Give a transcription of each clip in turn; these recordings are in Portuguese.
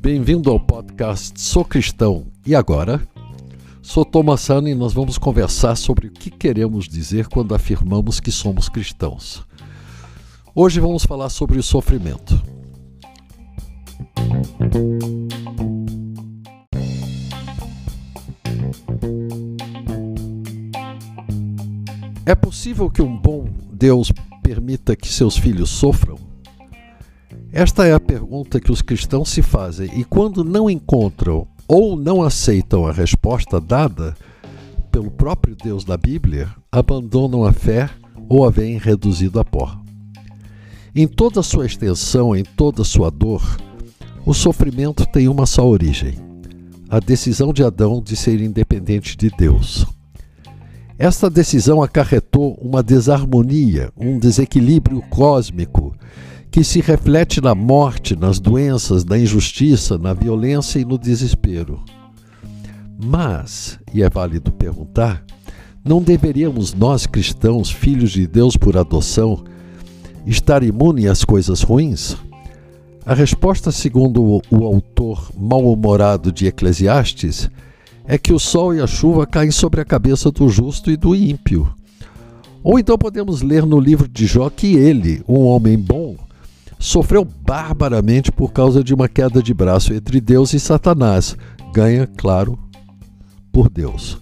Bem-vindo ao podcast Sou Cristão e agora? Sou Thomas Hanna e nós vamos conversar sobre o que queremos dizer quando afirmamos que somos cristãos. Hoje vamos falar sobre o sofrimento. É possível que um bom Deus permita que seus filhos sofram? Esta é a pergunta que os cristãos se fazem e, quando não encontram ou não aceitam a resposta dada pelo próprio Deus da Bíblia, abandonam a fé ou a veem reduzida a pó. Em toda a sua extensão, em toda a sua dor, o sofrimento tem uma só origem: a decisão de Adão de ser independente de Deus. Esta decisão acarretou uma desarmonia, um desequilíbrio cósmico que se reflete na morte, nas doenças, na injustiça, na violência e no desespero. Mas, e é válido perguntar, não deveríamos nós cristãos, filhos de Deus por adoção, estar imunes às coisas ruins? A resposta, segundo o autor mal-humorado de Eclesiastes, é que o sol e a chuva caem sobre a cabeça do justo e do ímpio. Ou então podemos ler no livro de Jó que ele, um homem bom, sofreu barbaramente por causa de uma queda de braço entre Deus e Satanás. Ganha, claro, por Deus.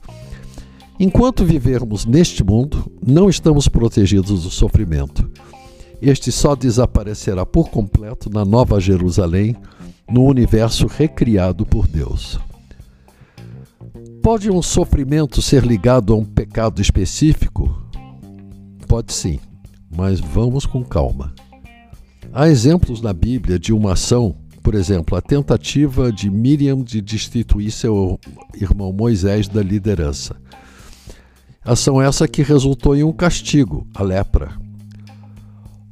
Enquanto vivermos neste mundo, não estamos protegidos do sofrimento. Este só desaparecerá por completo na Nova Jerusalém, no universo recriado por Deus. Pode um sofrimento ser ligado a um pecado específico? Pode sim, mas vamos com calma. Há exemplos na Bíblia de uma ação, por exemplo, a tentativa de Miriam de destituir seu irmão Moisés da liderança. Ação essa que resultou em um castigo, a lepra.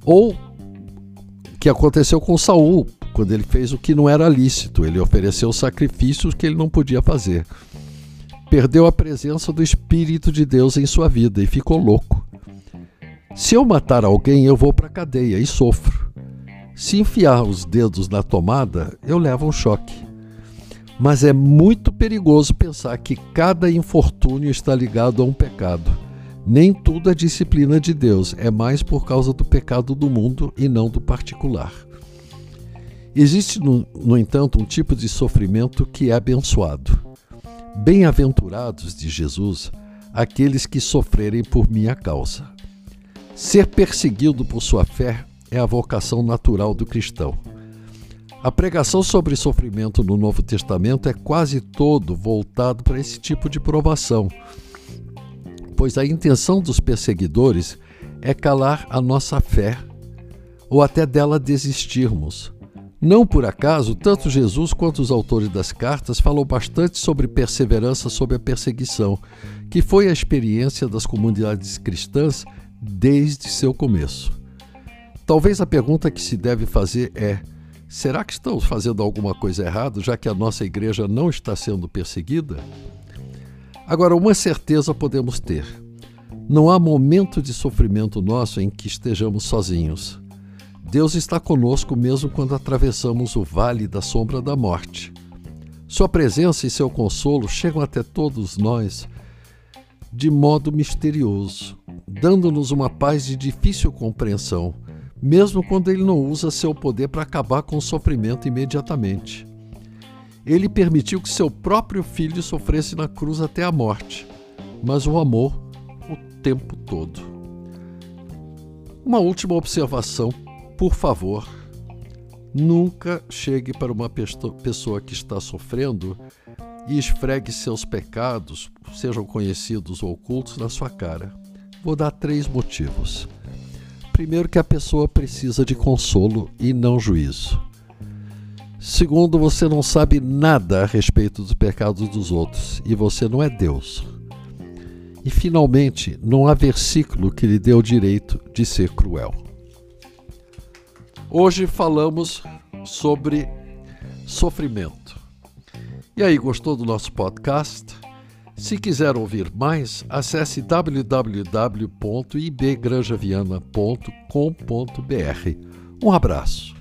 Ou que aconteceu com Saul, quando ele fez o que não era lícito, ele ofereceu sacrifícios que ele não podia fazer perdeu a presença do Espírito de Deus em sua vida e ficou louco. Se eu matar alguém, eu vou para a cadeia e sofro. Se enfiar os dedos na tomada, eu levo um choque. Mas é muito perigoso pensar que cada infortúnio está ligado a um pecado. Nem tudo é disciplina de Deus, é mais por causa do pecado do mundo e não do particular. Existe, no, no entanto, um tipo de sofrimento que é abençoado. Bem-aventurados de Jesus aqueles que sofrerem por minha causa. Ser perseguido por sua fé é a vocação natural do cristão. A pregação sobre sofrimento no Novo Testamento é quase todo voltado para esse tipo de provação, pois a intenção dos perseguidores é calar a nossa fé ou até dela desistirmos. Não por acaso, tanto Jesus quanto os autores das cartas falam bastante sobre perseverança sob a perseguição, que foi a experiência das comunidades cristãs desde seu começo. Talvez a pergunta que se deve fazer é: será que estamos fazendo alguma coisa errada, já que a nossa igreja não está sendo perseguida? Agora, uma certeza podemos ter: não há momento de sofrimento nosso em que estejamos sozinhos. Deus está conosco mesmo quando atravessamos o vale da sombra da morte. Sua presença e seu consolo chegam até todos nós de modo misterioso, dando-nos uma paz de difícil compreensão, mesmo quando ele não usa seu poder para acabar com o sofrimento imediatamente. Ele permitiu que seu próprio filho sofresse na cruz até a morte, mas o amor o tempo todo. Uma última observação por favor, nunca chegue para uma pessoa que está sofrendo e esfregue seus pecados, sejam conhecidos ou ocultos, na sua cara. Vou dar três motivos. Primeiro, que a pessoa precisa de consolo e não juízo. Segundo, você não sabe nada a respeito dos pecados dos outros e você não é Deus. E finalmente, não há versículo que lhe dê o direito de ser cruel. Hoje falamos sobre sofrimento. E aí, gostou do nosso podcast? Se quiser ouvir mais, acesse www.ibgranjaviana.com.br Um abraço.